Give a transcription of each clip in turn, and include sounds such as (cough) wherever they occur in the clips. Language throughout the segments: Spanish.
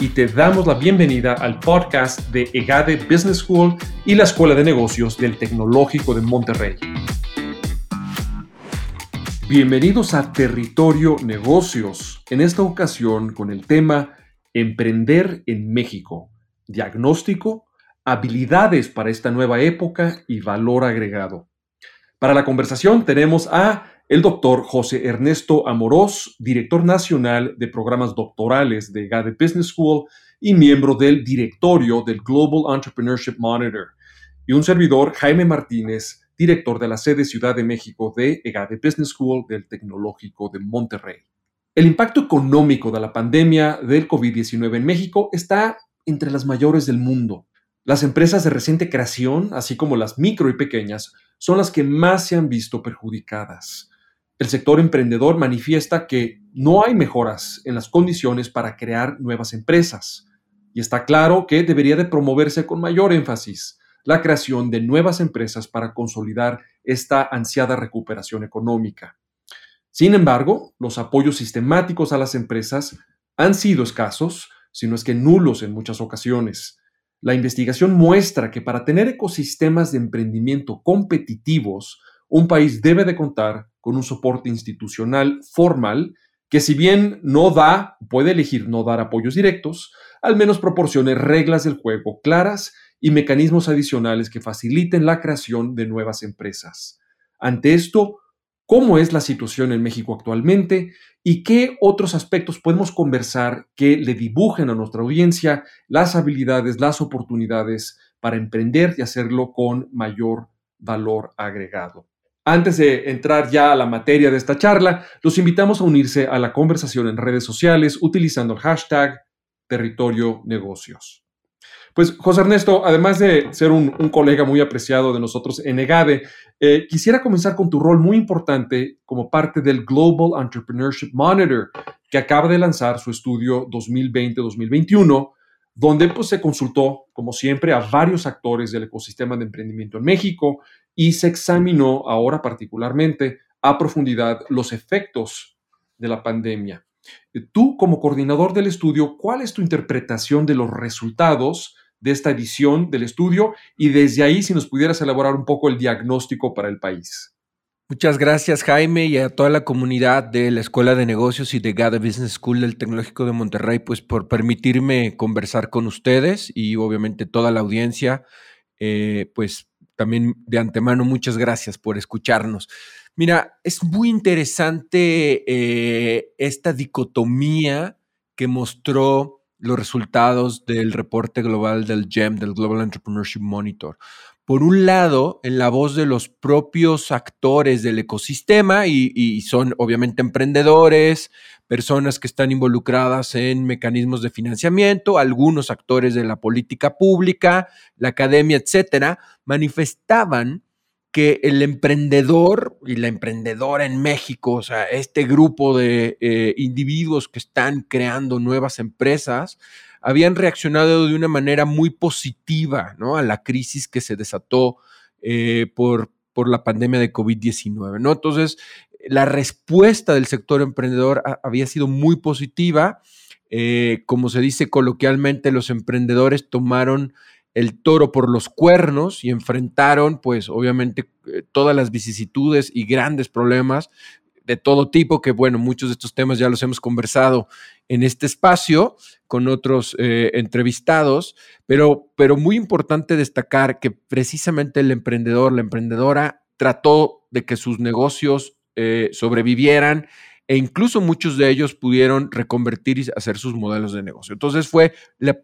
y te damos la bienvenida al podcast de EGADE Business School y la Escuela de Negocios del Tecnológico de Monterrey. Bienvenidos a Territorio Negocios, en esta ocasión con el tema Emprender en México, diagnóstico, habilidades para esta nueva época y valor agregado. Para la conversación tenemos a el doctor José Ernesto Amorós, director nacional de programas doctorales de GADE Business School y miembro del directorio del Global Entrepreneurship Monitor, y un servidor, Jaime Martínez, director de la sede Ciudad de México de EGADE Business School del Tecnológico de Monterrey. El impacto económico de la pandemia del COVID-19 en México está entre las mayores del mundo. Las empresas de reciente creación, así como las micro y pequeñas, son las que más se han visto perjudicadas el sector emprendedor manifiesta que no hay mejoras en las condiciones para crear nuevas empresas y está claro que debería de promoverse con mayor énfasis la creación de nuevas empresas para consolidar esta ansiada recuperación económica. Sin embargo, los apoyos sistemáticos a las empresas han sido escasos, si no es que nulos en muchas ocasiones. La investigación muestra que para tener ecosistemas de emprendimiento competitivos, un país debe de contar con un soporte institucional formal que si bien no da, puede elegir no dar apoyos directos, al menos proporcione reglas del juego claras y mecanismos adicionales que faciliten la creación de nuevas empresas. Ante esto, ¿cómo es la situación en México actualmente y qué otros aspectos podemos conversar que le dibujen a nuestra audiencia las habilidades, las oportunidades para emprender y hacerlo con mayor valor agregado? Antes de entrar ya a la materia de esta charla, los invitamos a unirse a la conversación en redes sociales utilizando el hashtag Territorio Negocios. Pues José Ernesto, además de ser un, colega muy apreciado de nosotros en EGADE, eh, quisiera comenzar con tu rol muy importante como parte del Global Entrepreneurship Monitor, que acaba de lanzar su estudio 2020-2021 donde pues, se consultó, como siempre, a varios actores del ecosistema de emprendimiento en México y se examinó ahora particularmente a profundidad los efectos de la pandemia. Tú, como coordinador del estudio, ¿cuál es tu interpretación de los resultados de esta edición del estudio? Y desde ahí, si nos pudieras elaborar un poco el diagnóstico para el país. Muchas gracias Jaime y a toda la comunidad de la Escuela de Negocios y de GADA Business School del Tecnológico de Monterrey, pues por permitirme conversar con ustedes y obviamente toda la audiencia, eh, pues también de antemano muchas gracias por escucharnos. Mira, es muy interesante eh, esta dicotomía que mostró los resultados del reporte global del GEM, del Global Entrepreneurship Monitor por un lado, en la voz de los propios actores del ecosistema y, son obviamente emprendedores, personas que están involucradas en mecanismos de financiamiento, algunos actores de la política pública, la academia, etcétera, manifestaban que el emprendedor y la emprendedora en México, o sea, este grupo de eh, individuos que están creando nuevas empresas, habían reaccionado de una manera muy positiva a la crisis que se desató eh, por, por la pandemia de COVID-19. ¿no? Entonces, la respuesta del sector emprendedor había sido muy positiva. Eh, como se dice coloquialmente, los emprendedores tomaron el toro por los cuernos y enfrentaron, pues obviamente, eh, todas las vicisitudes y grandes problemas de todo tipo, que bueno, muchos de estos temas ya los hemos conversado en este espacio con otros eh, entrevistados, pero, pero muy importante destacar que precisamente el emprendedor, la emprendedora, trató de que sus negocios eh, sobrevivieran e incluso muchos de ellos pudieron reconvertir y hacer sus modelos de negocio. Entonces fue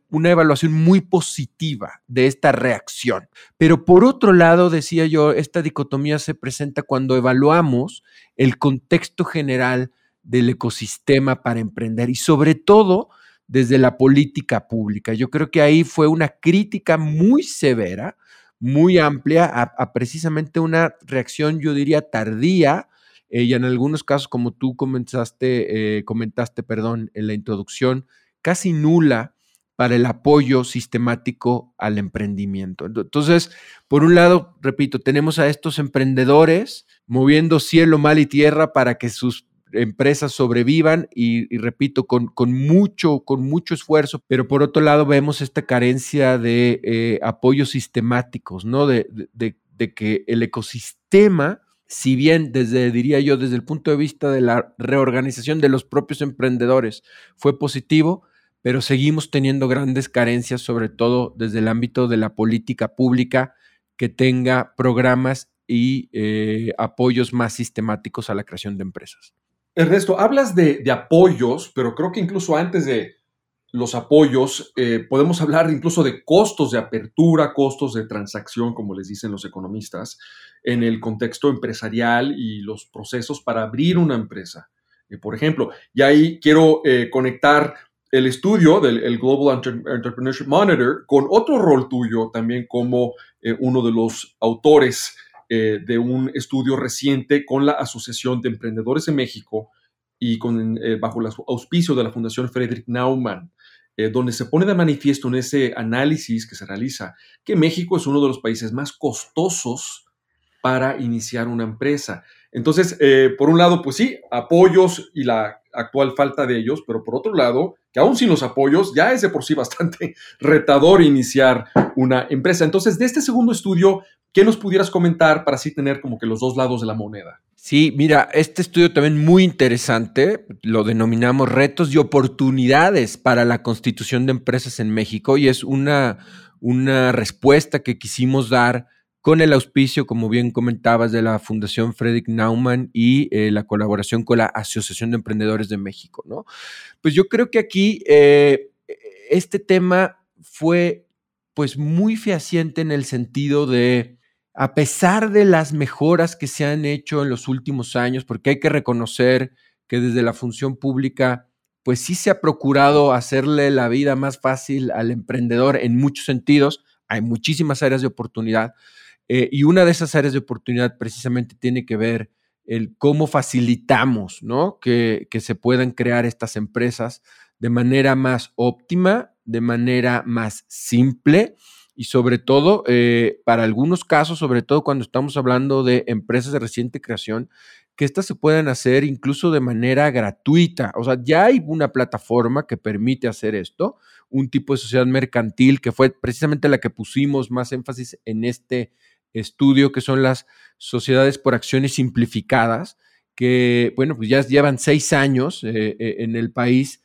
una evaluación muy positiva de esta reacción. Pero por otro lado, decía yo, esta dicotomía se presenta cuando evaluamos el contexto general del ecosistema para emprender y sobre todo desde la política pública. Yo creo que ahí fue una crítica muy severa, muy amplia, a, precisamente una reacción, yo diría, tardía, eh, y en algunos casos, como tú comenzaste, eh, comentaste, perdón, en la introducción, casi nula para el apoyo sistemático al emprendimiento. Entonces, por un lado, repito, tenemos a estos emprendedores moviendo cielo, mal y tierra para que sus empresas sobrevivan y, repito, con, con, mucho, con mucho esfuerzo, pero por otro lado vemos esta carencia de eh, apoyos sistemáticos, ¿no? De, de, que el ecosistema, si bien desde, diría yo, desde el punto de vista de la reorganización de los propios emprendedores fue positivo, pero seguimos teniendo grandes carencias, sobre todo desde el ámbito de la política pública, que tenga programas y eh, apoyos más sistemáticos a la creación de empresas. Ernesto, hablas de, apoyos, pero creo que incluso antes de los apoyos, eh, podemos hablar incluso de costos de apertura, costos de transacción, como les dicen los economistas, en el contexto empresarial y los procesos para abrir una empresa. Eh, por ejemplo, y ahí quiero conectar el estudio del Global Entrepreneurship Monitor con otro rol tuyo también como eh, uno de los autores eh, de un estudio reciente con la Asociación de Emprendedores de México y con, eh, bajo el auspicio de la Fundación Friedrich Naumann, donde se pone de manifiesto en ese análisis que se realiza que México es uno de los países más costosos para iniciar una empresa. Entonces, por un lado, pues sí, apoyos y la actual falta de ellos, pero por otro lado, que aún sin los apoyos ya es de por sí bastante (laughs) retador iniciar una empresa. Entonces, de este segundo estudio, ¿qué nos pudieras comentar para así tener como que los dos lados de la moneda? Sí, mira, este estudio también muy interesante, lo denominamos retos y oportunidades para la constitución de empresas en México y es una, una respuesta que quisimos dar con el auspicio, como bien comentabas, de la Fundación Frederick Naumann y eh, la colaboración con la Asociación de Emprendedores de México, ¿no? Pues yo creo que aquí eh, este tema fue pues muy fehaciente en el sentido de, a pesar de las mejoras que se han hecho en los últimos años, porque hay que reconocer que desde la función pública, pues sí se ha procurado hacerle la vida más fácil al emprendedor en muchos sentidos, hay muchísimas áreas de oportunidad, eh, y una de esas áreas de oportunidad precisamente tiene que ver el cómo facilitamos ¿no? que, se puedan crear estas empresas de manera más óptima, de manera más simple y sobre todo, eh, para algunos casos, sobre todo cuando estamos hablando de empresas de reciente creación, que éstas se puedan hacer incluso de manera gratuita. O sea, ya hay una plataforma que permite hacer esto, un tipo de sociedad mercantil que fue precisamente la que pusimos más énfasis en este estudio, que son las sociedades por acciones simplificadas, que, bueno, pues ya llevan seis años eh, eh, en el país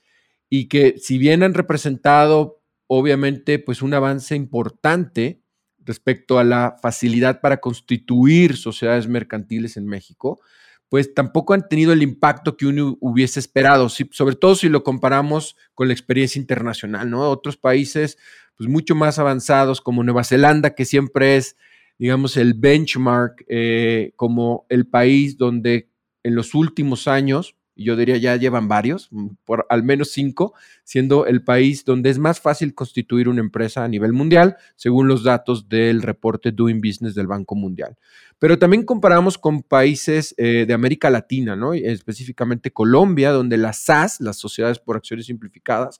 y que si bien han representado, obviamente, pues un avance importante respecto a la facilidad para constituir sociedades mercantiles en México, pues tampoco han tenido el impacto que uno hubiese esperado, sobre todo si lo comparamos con la experiencia internacional, ¿no? Otros países, pues mucho más avanzados como Nueva Zelanda, que siempre es digamos, el benchmark eh, como el país donde en los últimos años, yo diría ya llevan varios, mm, por al menos cinco, siendo el país donde es más fácil constituir una empresa a nivel mundial, según los datos del reporte Doing Business del Banco Mundial. Pero también comparamos con países eh, de América Latina, ¿no? específicamente Colombia, donde las SAS, las sociedades por acciones simplificadas,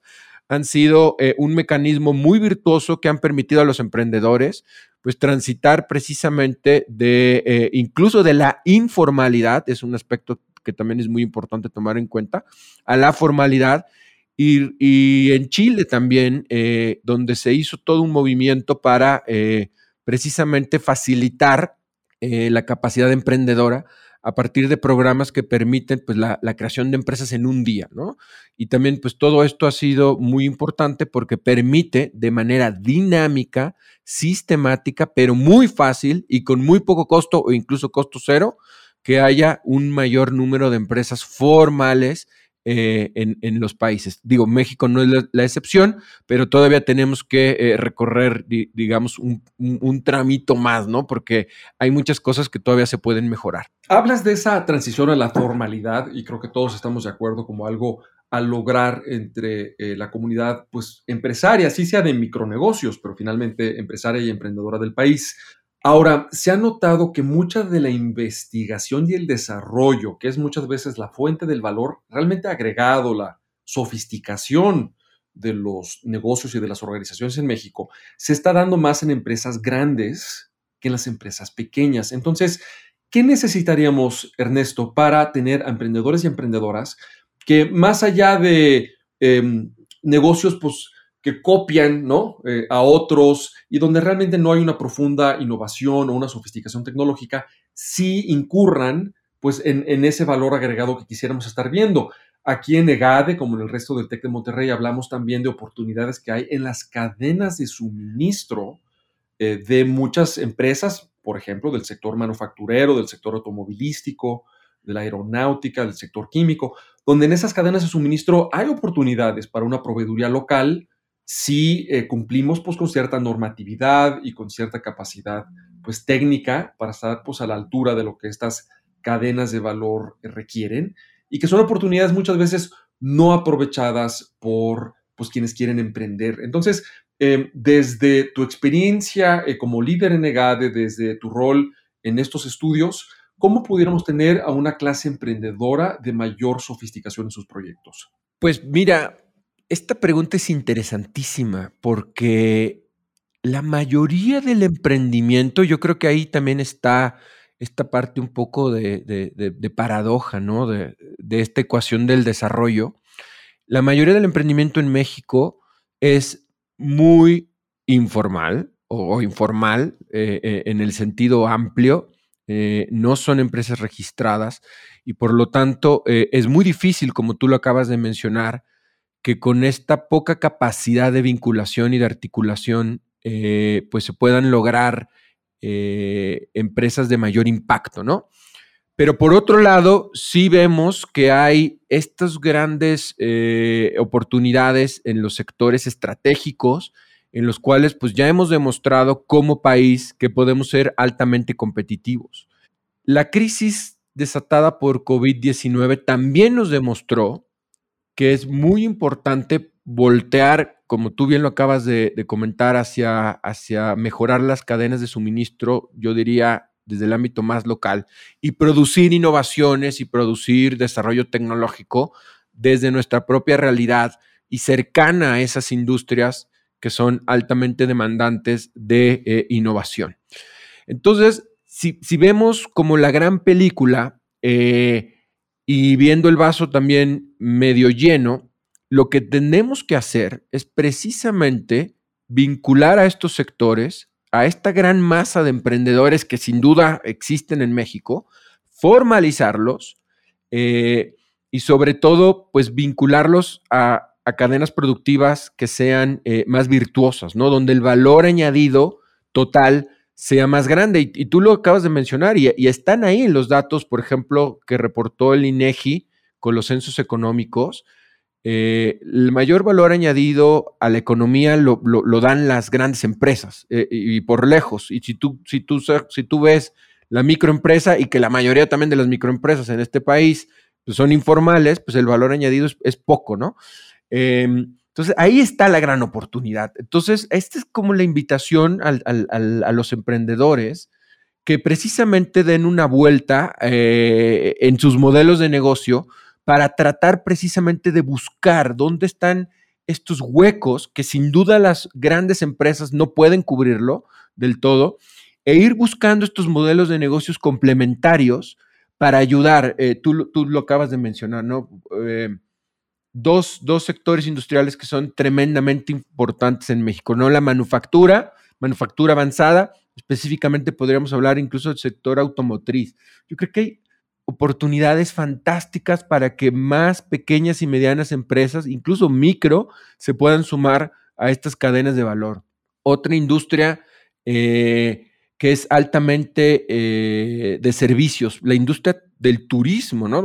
han sido eh, un mecanismo muy virtuoso que han permitido a los emprendedores pues transitar precisamente de eh, incluso de la informalidad, es un aspecto que también es muy importante tomar en cuenta, a la formalidad. Y, en Chile también, eh, donde se hizo todo un movimiento para precisamente facilitar la capacidad emprendedora a partir de programas que permiten pues, la, creación de empresas en un día, ¿no? Y también pues todo esto ha sido muy importante porque permite de manera dinámica, sistemática, pero muy fácil y con muy poco costo o incluso costo cero, que haya un mayor número de empresas formales eh, en, los países. Digo, México no es la, excepción, pero todavía tenemos que eh, recorrer, digamos, un, un, tramito más, ¿no? Porque hay muchas cosas que todavía se pueden mejorar. Hablas de esa transición a la formalidad y creo que todos estamos de acuerdo como algo a lograr entre eh, la comunidad pues, empresaria, así sea de micronegocios, pero finalmente empresaria y emprendedora del país. Ahora, se ha notado que mucha de la investigación y el desarrollo, que es muchas veces la fuente del valor realmente agregado, la sofisticación de los negocios y de las organizaciones en México, se está dando más en empresas grandes que en las empresas pequeñas. Entonces, ¿qué necesitaríamos, Ernesto, para tener a emprendedores y emprendedoras que más allá de em, negocios, pues, que copian ¿no? Eh, a otros y donde realmente no hay una profunda innovación o una sofisticación tecnológica, sí incurran pues, en, ese valor agregado que quisiéramos estar viendo. Aquí en EGADE, como en el resto del TEC de Monterrey, hablamos también de oportunidades que hay en las cadenas de suministro eh, de muchas empresas, por ejemplo, del sector manufacturero, del sector automovilístico, de la aeronáutica, del sector químico, donde en esas cadenas de suministro hay oportunidades para una proveeduría local si eh, cumplimos pues, con cierta normatividad y con cierta capacidad pues, técnica para estar pues, a la altura de lo que estas cadenas de valor requieren y que son oportunidades muchas veces no aprovechadas por pues, quienes quieren emprender. Entonces, em, desde tu experiencia eh, como líder en EGADE, desde tu rol en estos estudios, ¿cómo pudiéramos tener a una clase emprendedora de mayor sofisticación en sus proyectos? Pues mira, esta pregunta es interesantísima porque la mayoría del emprendimiento, yo creo que ahí también está esta parte un poco de, paradoja, ¿no? De, esta ecuación del desarrollo. La mayoría del emprendimiento en México es muy informal o, informal eh, eh, en el sentido amplio. Eh, no son empresas registradas y por lo tanto es muy difícil, como tú lo acabas de mencionar, que con esta poca capacidad de vinculación y de articulación, pues se puedan lograr eh, empresas de mayor impacto, ¿no? Pero por otro lado, sí vemos que hay estas grandes eh, oportunidades en los sectores estratégicos, en los cuales pues ya hemos demostrado como país que podemos ser altamente competitivos. La crisis desatada por COVID-19 también nos demostró que es muy importante voltear, como tú bien lo acabas de, comentar, hacia, hacia mejorar las cadenas de suministro, yo diría desde el ámbito más local, y producir innovaciones y producir desarrollo tecnológico desde nuestra propia realidad y cercana a esas industrias que son altamente demandantes de eh, innovación. Entonces, si, vemos como la gran película eh, y viendo el vaso también medio lleno, lo que tenemos que hacer es precisamente vincular a estos sectores, a esta gran masa de emprendedores que sin duda existen en México, formalizarlos eh, y sobre todo, pues vincularlos a, cadenas productivas que sean eh, más virtuosas, ¿no? Donde el valor añadido total sea más grande. Y, tú lo acabas de mencionar y, y, están ahí los datos, por ejemplo, que reportó el INEGI con los censos económicos, eh, el mayor valor añadido a la economía lo, dan las grandes empresas eh, y por lejos. Y si tú, si, tú, si tú ves la microempresa y que la mayoría también de las microempresas en este país pues, son informales, pues el valor añadido es, poco, ¿no? Em, entonces ahí está la gran oportunidad. Entonces, esta es como la invitación a los emprendedores que precisamente den una vuelta eh, en sus modelos de negocio para tratar precisamente de buscar dónde están estos huecos que sin duda las grandes empresas no pueden cubrirlo del todo e ir buscando estos modelos de negocios complementarios para ayudar. Eh, tú, tú, lo acabas de mencionar, ¿no? Eh, dos, dos, sectores industriales que son tremendamente importantes en México, ¿no? La manufactura, manufactura avanzada, específicamente podríamos hablar incluso del sector automotriz. Yo creo que hay oportunidades fantásticas para que más pequeñas y medianas empresas, incluso micro, se puedan sumar a estas cadenas de valor. Otra industria eh, que es altamente eh, de servicios, la industria del turismo, ¿no?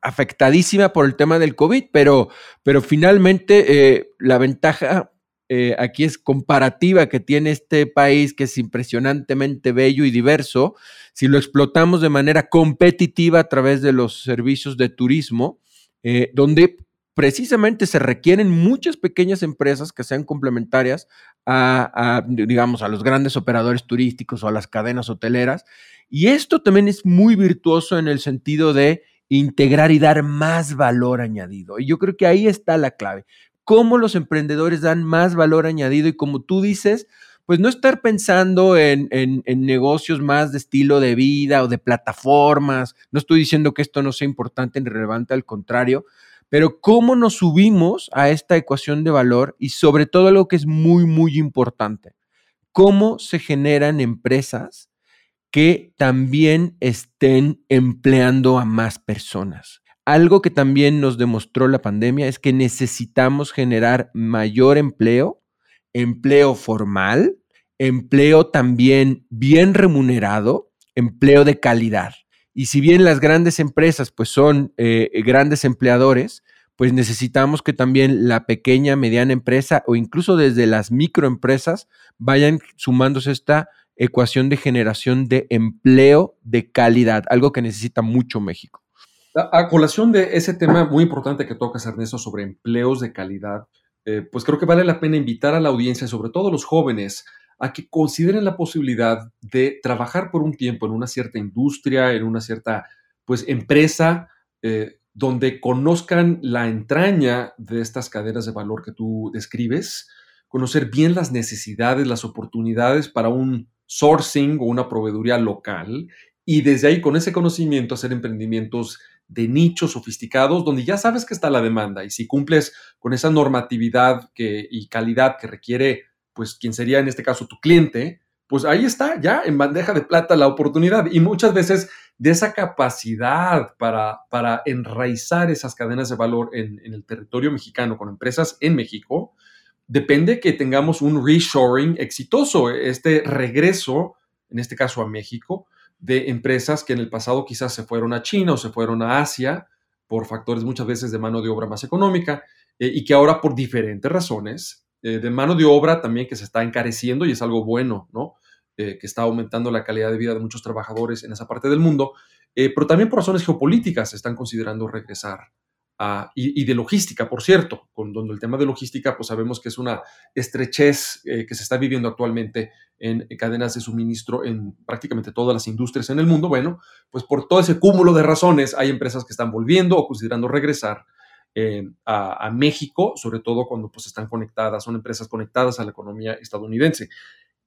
afectadísima por el tema del COVID, pero, pero finalmente eh, la ventaja eh, aquí es comparativa que tiene este país, que es impresionantemente bello y diverso, si lo explotamos de manera competitiva a través de los servicios de turismo, eh, donde precisamente se requieren muchas pequeñas empresas que sean complementarias a, digamos, a los grandes operadores turísticos o a las cadenas hoteleras. Y esto también es muy virtuoso en el sentido de integrar y dar más valor añadido. Y yo creo que ahí está la clave. Cómo los emprendedores dan más valor añadido y como tú dices, pues no estar pensando en, en, negocios más de estilo de vida o de plataformas. No estoy diciendo que esto no sea importante ni relevante, al contrario, pero cómo nos subimos a esta ecuación de valor y sobre todo lo que es muy, muy importante, cómo se generan empresas que también estén empleando a más personas. Algo que también nos demostró la pandemia es que necesitamos generar mayor empleo, empleo formal, empleo también bien remunerado, empleo de calidad. Y si bien las grandes empresas pues son eh, grandes empleadores, pues necesitamos que también la pequeña, mediana empresa o incluso desde las microempresas vayan sumándose esta ecuación de generación de empleo de calidad, algo que necesita mucho México. A, colación de ese tema muy importante que tocas, Ernesto, sobre empleos de calidad, eh, pues creo que vale la pena invitar a la audiencia, sobre todo a los jóvenes, a que consideren la posibilidad de trabajar por un tiempo en una cierta industria, en una cierta pues empresa, eh, donde conozcan la entraña de estas cadenas de valor que tú describes, conocer bien las necesidades, las oportunidades para un sourcing o una proveeduría local y desde ahí con ese conocimiento hacer emprendimientos de nichos sofisticados donde ya sabes que está la demanda y si cumples con esa normatividad y calidad que requiere pues quien sería en este caso tu cliente, pues ahí está ya en bandeja de plata la oportunidad. Y muchas veces de esa capacidad para, para enraizar esas cadenas de valor en, el territorio mexicano con empresas en México, depende que tengamos un reshoring exitoso, este regreso, en este caso a México, de empresas que en el pasado quizás se fueron a China o se fueron a Asia por factores muchas veces de mano de obra más económica eh, y que ahora por diferentes razones eh, de mano de obra también que se está encareciendo y es algo bueno, ¿no? Eh, que está aumentando la calidad de vida de muchos trabajadores en esa parte del mundo, pero también por razones geopolíticas están considerando regresar. A, y, de logística, por cierto, con donde el tema de logística, pues sabemos que es una estrechez que se está viviendo actualmente en, cadenas de suministro en prácticamente todas las industrias en el mundo. Bueno, pues por todo ese cúmulo de razones hay empresas que están volviendo o considerando regresar eh, a, México, sobre todo cuando pues, están conectadas, son empresas conectadas a la economía estadounidense.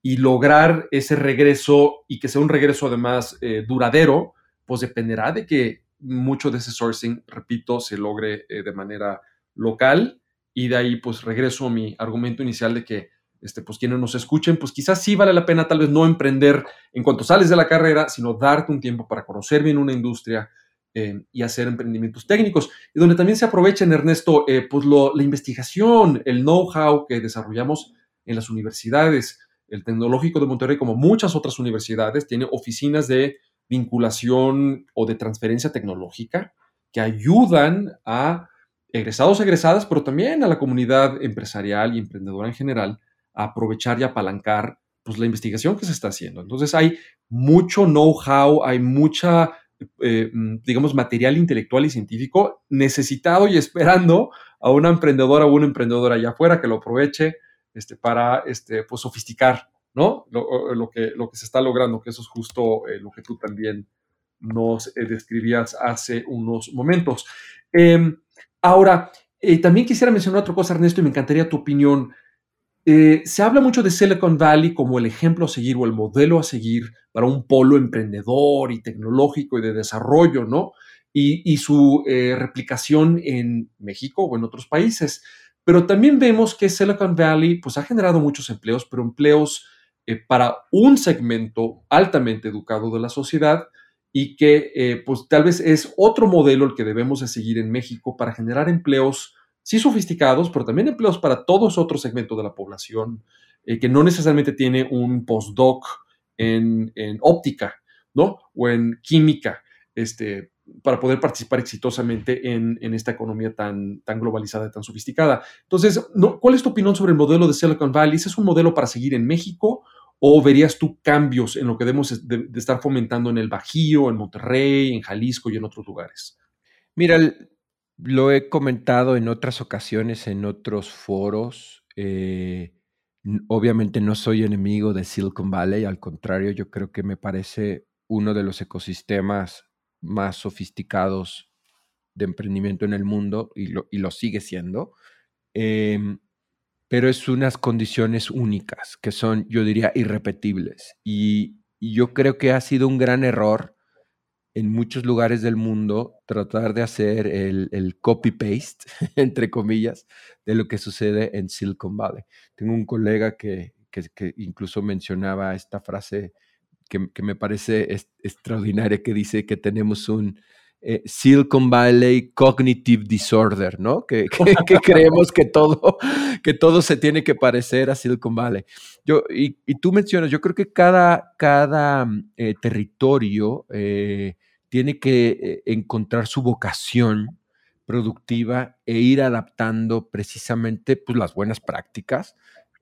Y lograr ese regreso y que sea un regreso además eh, duradero, pues dependerá de que mucho de ese sourcing, repito, se logre eh, de manera local. Y de ahí pues regreso a mi argumento inicial de que este, pues quienes nos escuchen, pues quizás sí vale la pena tal vez no emprender en cuanto sales de la carrera, sino darte un tiempo para conocer bien una industria, eh, y hacer emprendimientos técnicos. Y donde también se aprovecha en Ernesto, eh, pues la investigación, el know-how que desarrollamos en las universidades. El Tecnológico de Monterrey, como muchas otras universidades, tiene oficinas de vinculación o de transferencia tecnológica que ayudan a egresados, egresadas, pero también a la comunidad empresarial y emprendedora en general a aprovechar y apalancar pues, la investigación que se está haciendo. Entonces hay mucho know-how, hay mucha eh, mm, digamos, material intelectual y científico necesitado y esperando a una emprendedora o un emprendedor allá afuera que lo aproveche este, para este, pues, sofisticar ¿no? Lo, que, lo que se está logrando, que eso es justo eh, lo que tú también nos eh, describías hace unos momentos. Em, ahora, también quisiera mencionar otra cosa, Ernesto, y me encantaría tu opinión. Eh, se habla mucho de Silicon Valley como el ejemplo a seguir o el modelo a seguir para un polo emprendedor y tecnológico y de desarrollo, ¿no? Y, su eh, replicación en México o en otros países. Pero también vemos que Silicon Valley pues, ha generado muchos empleos, pero empleos eh, para un segmento altamente educado de la sociedad y que pues, tal vez es otro modelo el que debemos de seguir en México para generar empleos sí sofisticados, pero también empleos para todos otros segmentos de la población eh, que no necesariamente tiene un postdoc en, óptica, ¿no? O en química, este, para poder participar exitosamente en, esta economía tan, tan globalizada y tan sofisticada. Entonces, ¿cuál es tu opinión sobre el modelo de Silicon Valley? ¿Es un modelo para seguir en México o verías tú cambios en lo que debemos de, estar fomentando en el Bajío, en Monterrey, en Jalisco y en otros lugares? Mira, Lo he comentado en otras ocasiones, en otros foros. Eh, obviamente no soy enemigo de Silicon Valley, al contrario, yo creo que me parece uno de los ecosistemas más sofisticados de emprendimiento en el mundo y lo, y lo sigue siendo. Em, pero es unas condiciones únicas que son, yo diría, irrepetibles. Y, y yo creo que ha sido un gran error en muchos lugares del mundo tratar de hacer el, copy-paste, (laughs) entre comillas, de lo que sucede en Silicon Valley. Tengo un colega que, incluso mencionaba esta frase que, me parece extraordinaria, que dice que tenemos un eh, Silicon Valley Cognitive Disorder, ¿no? (laughs) Que, creemos que todo, que todo se tiene que parecer a Silicon Valley. Yo, y, tú mencionas, yo creo que cada, cada eh, territorio eh, tiene que eh, encontrar su vocación productiva e ir adaptando precisamente pues, las buenas prácticas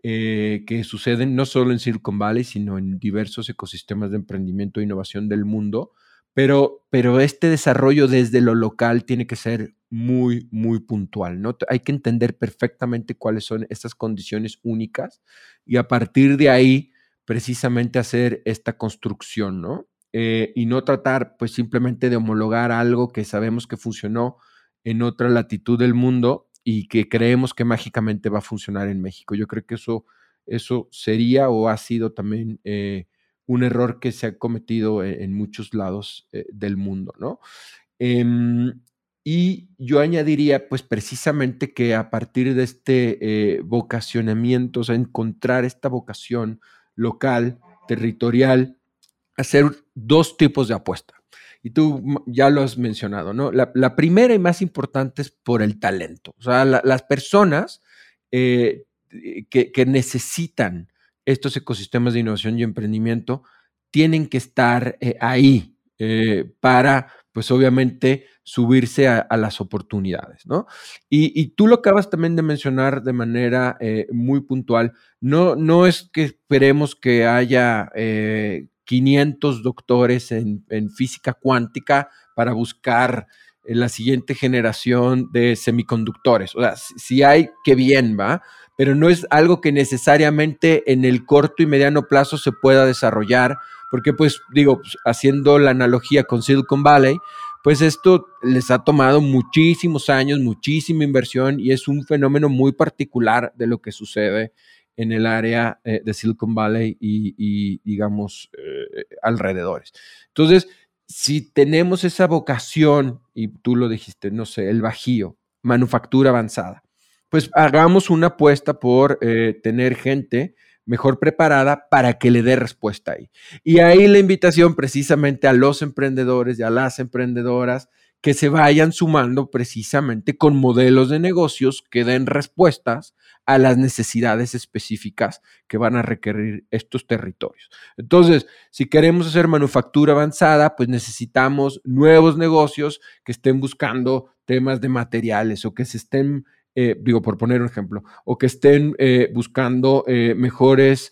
que suceden no solo en Silicon Valley, sino en diversos ecosistemas de emprendimiento e innovación del mundo. Pero, pero este desarrollo desde lo local tiene que ser muy, muy puntual. ¿no? Hay que entender perfectamente cuáles son estas condiciones únicas y a partir de ahí precisamente hacer esta construcción, ¿no? Eh, y no tratar pues simplemente de homologar algo que sabemos que funcionó en otra latitud del mundo y que creemos que mágicamente va a funcionar en México. Yo creo que eso, eso sería o ha sido también eh, un error que se ha cometido e, en, muchos lados eh, del mundo, ¿no? Em, y yo añadiría, pues precisamente que a partir de este vocacionamiento, o sea, encontrar esta vocación local, territorial, hacer dos tipos de apuesta. Y tú ya lo has mencionado, ¿no? La, primera y más importante es por el talento. O sea, las personas eh, que, necesitan estos ecosistemas de innovación y emprendimiento tienen que estar eh, ahí eh, para, pues obviamente, subirse a, las oportunidades, ¿no? Y, tú lo acabas también de mencionar de manera muy puntual. No, no es que esperemos que haya 500 doctores en, física cuántica para buscar eh, la siguiente generación de semiconductores. O sea, si hay, qué bien, ¿va? Pero no es algo que necesariamente en el corto y mediano plazo se pueda desarrollar, porque pues digo, pues, haciendo la analogía con Silicon Valley, pues esto les ha tomado muchísimos años, muchísima inversión y es un fenómeno muy particular de lo que sucede en el área eh, de Silicon Valley y, digamos, eh, alrededores. Entonces, si tenemos esa vocación, y tú lo dijiste, no sé, el bajío, manufactura avanzada, pues hagamos una apuesta por eh, tener gente mejor preparada para que le dé respuesta ahí. Y ahí la invitación precisamente a los emprendedores y a las emprendedoras que se vayan sumando precisamente con modelos de negocios que den respuestas a las necesidades específicas que van a requerir estos territorios. Entonces, si queremos hacer manufactura avanzada, pues necesitamos nuevos negocios que estén buscando temas de materiales o que se estén, eh, digo, por poner un ejemplo, o que estén eh, buscando eh, mejores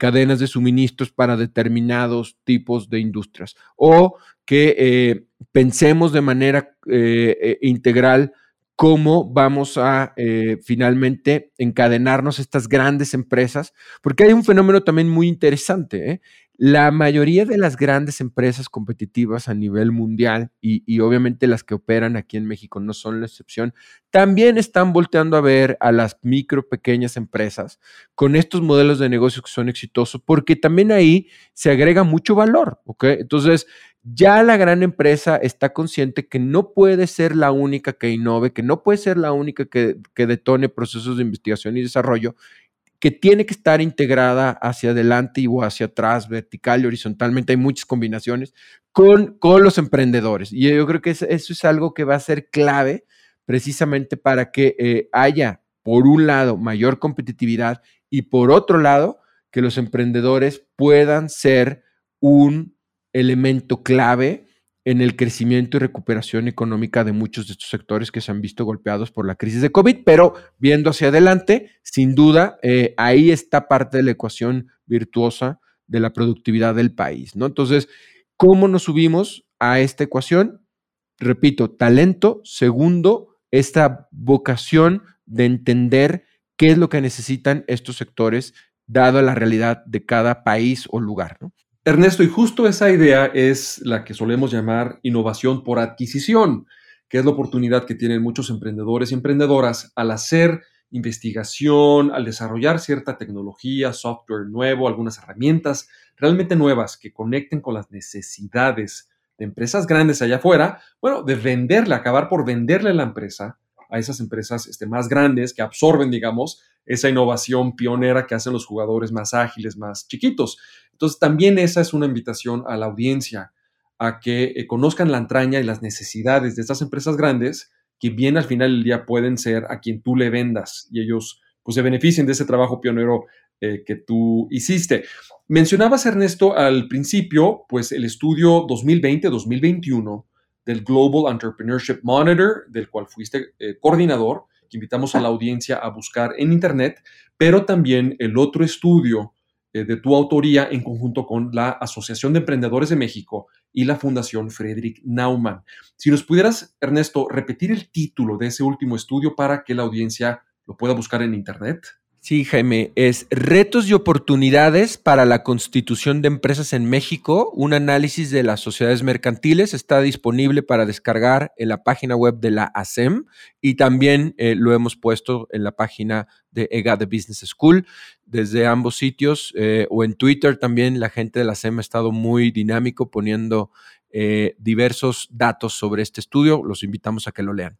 cadenas de suministros para determinados tipos de industrias o que pensemos de manera integral cómo vamos a finalmente encadenarnos estas grandes empresas, porque hay un fenómeno también muy interesante. ¿eh? La mayoría de las grandes empresas competitivas a nivel mundial y, obviamente las que operan aquí en México no son la excepción, también están volteando a ver a las micro, pequeñas empresas con estos modelos de negocio que son exitosos, porque también ahí se agrega mucho valor. ¿ok? Entonces, ya la gran empresa está consciente que no puede ser la única que innove, que no puede ser la única que, detone procesos de investigación y desarrollo, que tiene que estar integrada hacia adelante o hacia atrás, vertical y horizontalmente. Hay muchas combinaciones con, con los emprendedores. Y yo creo que eso, es algo que va a ser clave precisamente para que eh, haya, por un lado, mayor competitividad y por otro lado, que los emprendedores puedan ser un elemento clave en el crecimiento y recuperación económica de muchos de estos sectores que se han visto golpeados por la crisis de COVID, pero viendo hacia adelante, sin duda, eh, ahí está parte de la ecuación virtuosa de la productividad del país, ¿no? Entonces, ¿cómo nos subimos a esta ecuación? Repito, talento, segundo, esta vocación de entender qué es lo que necesitan estos sectores dado la realidad de cada país o lugar. Ernesto, y justo esa idea es la que solemos llamar innovación por adquisición, que es la oportunidad que tienen muchos emprendedores y emprendedoras al hacer investigación, al desarrollar cierta tecnología, software nuevo, algunas herramientas realmente nuevas que conecten con las necesidades de empresas grandes allá afuera, bueno, de venderle, acabar por venderle la empresa a esas empresas este, más grandes que absorben, digamos, esa innovación pionera que hacen los jugadores más ágiles, más chiquitos. Entonces, también esa es una invitación a la audiencia a que eh, conozcan la entraña y las necesidades de estas empresas grandes que bien al final del día pueden ser a quien tú le vendas y ellos pues se beneficien de ese trabajo pionero eh, que tú hiciste. Mencionabas, Ernesto, al principio, pues el estudio 2020-2021 del Global Entrepreneurship Monitor, del cual fuiste eh, coordinador, que invitamos a la audiencia a buscar en Internet, pero también el otro estudio de tu autoría en conjunto con la Asociación de Emprendedores de México y la Fundación Friedrich Naumann. Si nos pudieras, Ernesto, repetir el título de ese último estudio para que la audiencia lo pueda buscar en Internet. Sí, Jaime, es Retos y oportunidades para la constitución de empresas en México, un análisis de las sociedades mercantiles, está disponible para descargar en la página web de la ASEM y también eh, lo hemos puesto en la página de EGADE Business School. Desde ambos sitios eh, o en Twitter también la gente de la ASEM ha estado muy dinámico poniendo eh, diversos datos sobre este estudio. Los invitamos a que lo lean.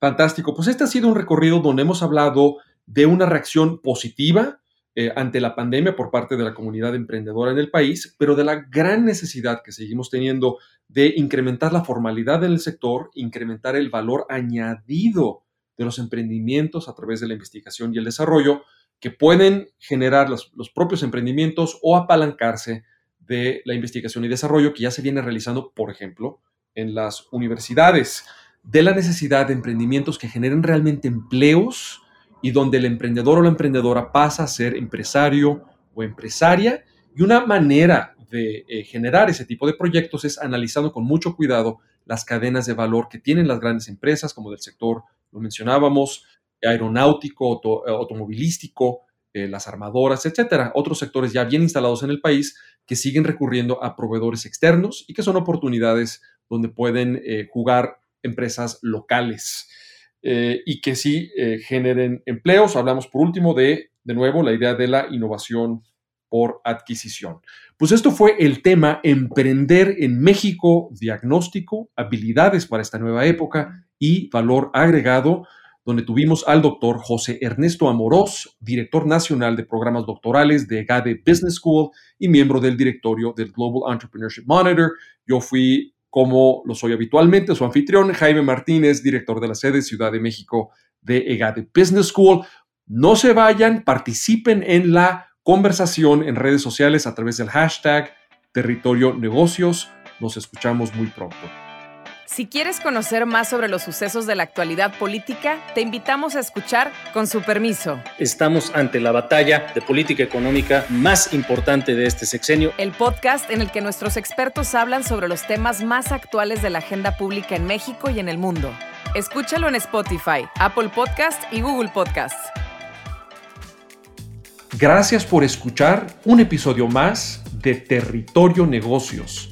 Fantástico. Pues este ha sido un recorrido donde hemos hablado de una reacción positiva eh, ante la pandemia por parte de la comunidad emprendedora en el país, pero de la gran necesidad que seguimos teniendo de incrementar la formalidad en el sector, incrementar el valor añadido de los emprendimientos a través de la investigación y el desarrollo que pueden generar los, los propios emprendimientos o apalancarse de la investigación y desarrollo que ya se viene realizando, por ejemplo, en las universidades, de la necesidad de emprendimientos que generen realmente empleos, y donde el emprendedor o la emprendedora pasa a ser empresario o empresaria. Y una manera de eh, generar ese tipo de proyectos es analizando con mucho cuidado las cadenas de valor que tienen las grandes empresas, como del sector, lo mencionábamos, aeronáutico, eh, automovilístico, eh, las armadoras, etcétera. Otros sectores ya bien instalados en el país que siguen recurriendo a proveedores externos y que son oportunidades donde pueden jugar empresas locales. Eh, y que sí eh, generen empleos. Hablamos por último de, de nuevo, la idea de la innovación por adquisición. Pues esto fue el tema Emprender en México, diagnóstico, habilidades para esta nueva época y valor agregado, donde tuvimos al doctor José Ernesto Amorós, director nacional de programas doctorales de GADE Business School y miembro del directorio del Global Entrepreneurship Monitor. Yo fui como lo soy habitualmente, su anfitrión, Jaime Martínez, director de la sede Ciudad de México de EGADE Business School. No se vayan, participen en la conversación en redes sociales a través del hashtag Territorio Negocios. Nos escuchamos muy pronto. Si quieres conocer más sobre los sucesos de la actualidad política, te invitamos a escuchar Con su permiso. Estamos ante la batalla de política económica más importante de este sexenio. El podcast en el que nuestros expertos hablan sobre los temas más actuales de la agenda pública en México y en el mundo. Escúchalo en Spotify, Apple Podcast y Google Podcast. Gracias por escuchar un episodio más de Territorio Negocios